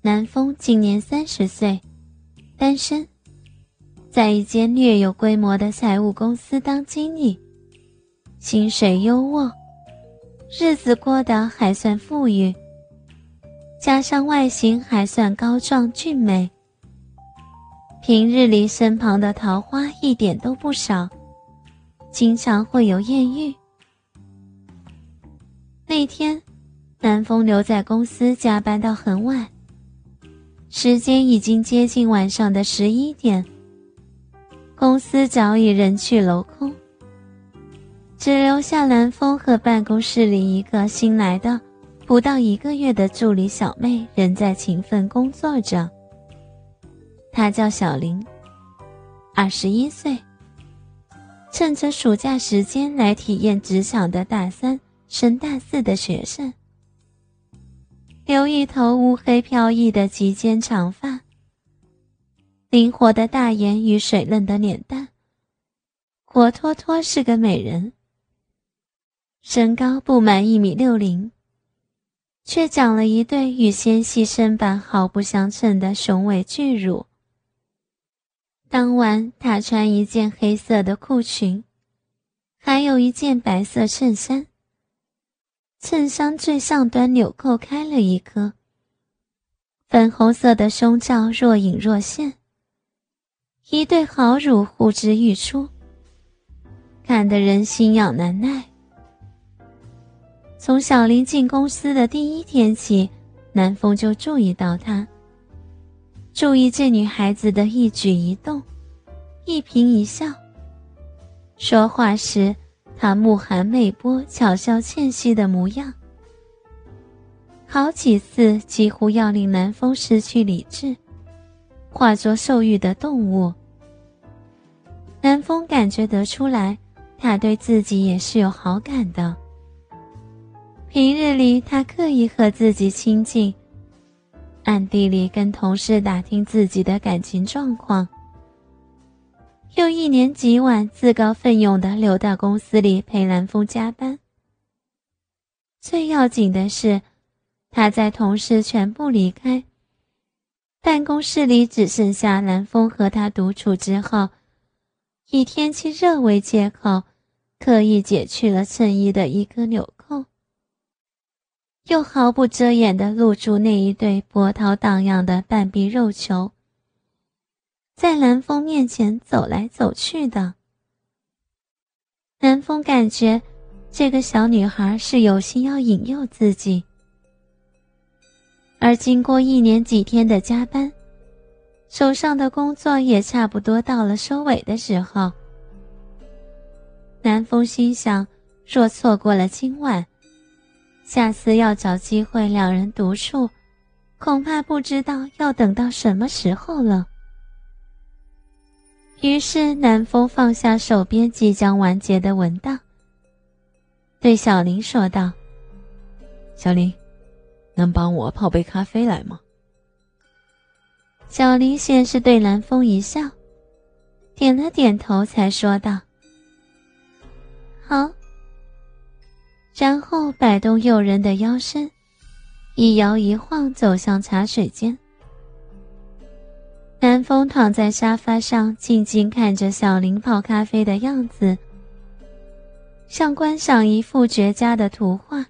南风今年三十岁，单身，在一间略有规模的财务公司当经理，薪水优渥，日子过得还算富裕。加上外形还算高壮俊美，平日里身旁的桃花一点都不少，经常会有艳遇。那天，南风留在公司加班到很晚。时间已经接近晚上的十一点，公司早已人去楼空，只留下南风和办公室里一个新来的、不到一个月的助理小妹仍在勤奋工作着。她叫小林，二十一岁，趁着暑假时间来体验职场的大三升大四的学生。留一头乌黑飘逸的及肩长发，灵活的大眼与水嫩的脸蛋，活脱脱是个美人。身高不满一米六零，却长了一对与纤细身板毫不相称的雄伟巨乳。当晚，她穿一件黑色的裤裙，还有一件白色衬衫。衬衫最上端纽扣开了一颗，粉红色的胸罩若隐若现，一对好乳呼之欲出，看得人心痒难耐。从小林进公司的第一天起，南风就注意到她，注意这女孩子的一举一动，一颦一笑。说话时。他目含媚波、巧笑倩兮的模样，好几次几乎要令南风失去理智，化作兽欲的动物。南风感觉得出来，他对自己也是有好感的。平日里，他刻意和自己亲近，暗地里跟同事打听自己的感情状况。又一年几晚，自告奋勇的留到公司里陪南风加班。最要紧的是，他在同事全部离开，办公室里只剩下南风和他独处之后，以天气热为借口，刻意解去了衬衣的一个纽扣，又毫不遮掩的露出那一对波涛荡漾的半臂肉球。在南风面前走来走去的，南风感觉这个小女孩是有心要引诱自己。而经过一年几天的加班，手上的工作也差不多到了收尾的时候。南风心想，若错过了今晚，下次要找机会两人独处，恐怕不知道要等到什么时候了。于是，南风放下手边即将完结的文档，对小林说道：“小林，能帮我泡杯咖啡来吗？”小林先是对南风一笑，点了点头，才说道：“好。”然后摆动诱人的腰身，一摇一晃走向茶水间。南风躺在沙发上，静静看着小林泡咖啡的样子，像观赏一幅绝佳的图画。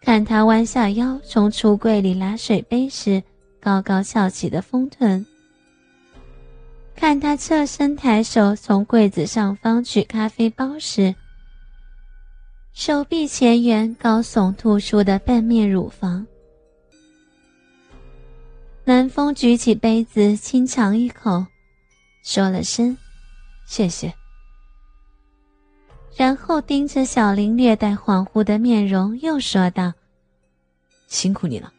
看他弯下腰从橱柜里拿水杯时，高高翘起的丰臀；看他侧身抬手从柜子上方取咖啡包时，手臂前缘高耸突出的半面乳房。南风举起杯子，轻尝一口，说了声“谢谢”，然后盯着小林略带恍惚的面容，又说道：“辛苦你了，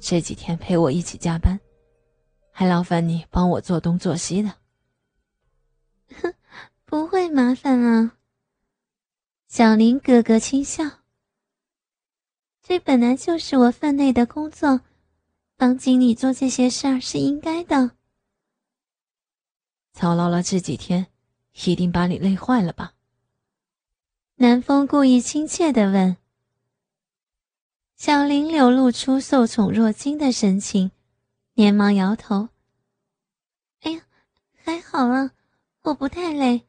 这几天陪我一起加班，还劳烦你帮我做东做西的。”“哼，不会麻烦啊。”小林咯咯轻笑，“这本来就是我分内的工作。”帮经理做这些事儿是应该的。操劳了这几天，一定把你累坏了吧？南风故意亲切的问。小林流露出受宠若惊的神情，连忙摇头：“哎呀，还好啊，我不太累。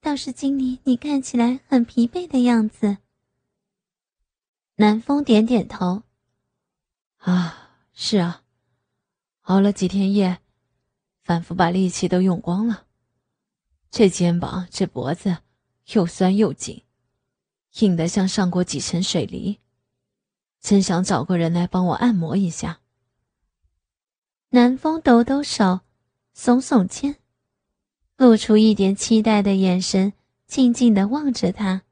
倒是经理，你看起来很疲惫的样子。”南风点点头：“啊，是啊，熬了几天夜，仿佛把力气都用光了。这肩膀，这脖子，又酸又紧，硬得像上过几层水泥。”真想找个人来帮我按摩一下。南风抖抖手，耸耸肩，露出一点期待的眼神，静静的望着他。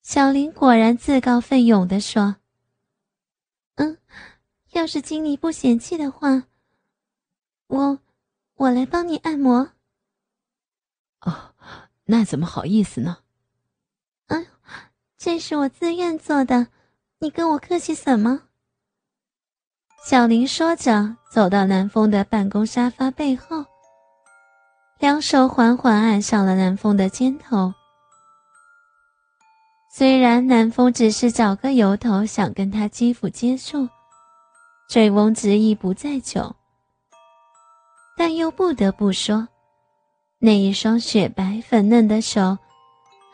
小林果然自告奋勇的说：“，要是经理不嫌弃的话，我，我来帮你按摩。”哦，那怎么好意思呢？嗯，这是我自愿做的。你跟我客气什么？小林说着，走到南风的办公沙发背后，两手缓缓按上了南风的肩头。虽然南风只是找个由头想跟他肌肤接触，醉翁之意不在酒，但又不得不说，那一双雪白粉嫩的手，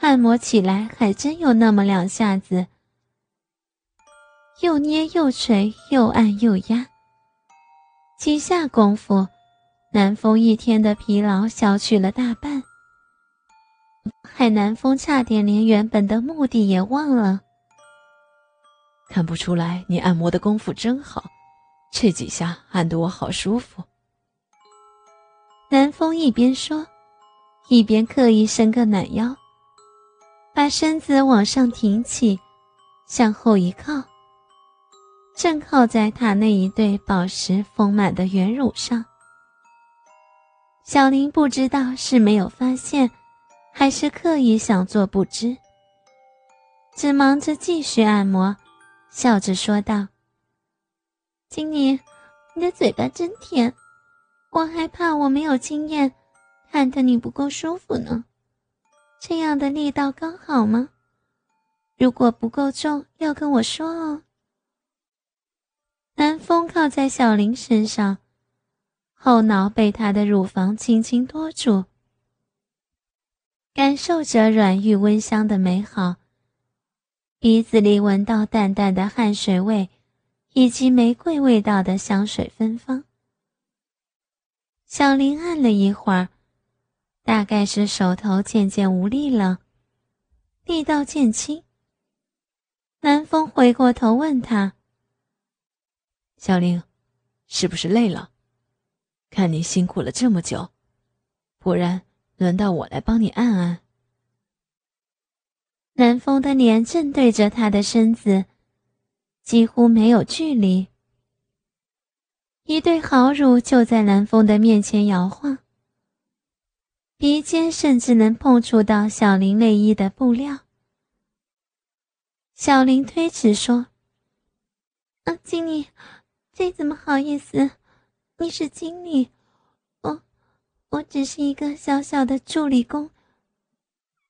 按摩起来还真有那么两下子。又捏又捶，又按又压。几下功夫，南风一天的疲劳消去了大半，害南风差点连原本的目的也忘了。看不出来，你按摩的功夫真好，这几下按得我好舒服。南风一边说，一边刻意伸个懒腰，把身子往上挺起，向后一靠。正靠在他那一对宝石丰满的圆乳上，小林不知道是没有发现，还是刻意想做不知，只忙着继续按摩，笑着说道：“经理，你的嘴巴真甜，我害怕我没有经验，看得你不够舒服呢。这样的力道刚好吗？如果不够重，要跟我说哦。”南风靠在小林身上，后脑被他的乳房轻轻托住，感受着软玉温香的美好，鼻子里闻到淡淡的汗水味，以及玫瑰味道的香水芬芳。小林按了一会儿，大概是手头渐渐无力了，力道渐轻。南风回过头问他。小玲，是不是累了？看你辛苦了这么久，不然轮到我来帮你按按。南风的脸正对着他的身子，几乎没有距离，一对好乳就在南风的面前摇晃，鼻尖甚至能碰触到小林内衣的布料。小林推辞说：“啊，经理。”这怎么好意思？你是经理，我我只是一个小小的助理工。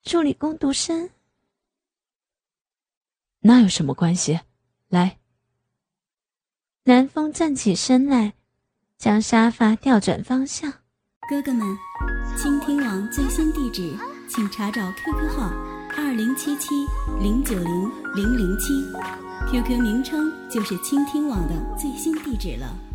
助理工读生，那有什么关系？来。南风站起身来，将沙发调转方向。哥哥们，倾听网最新地址，请查找 QQ 号二零七七零九零零零七。QQ 名称就是倾听网的最新地址了。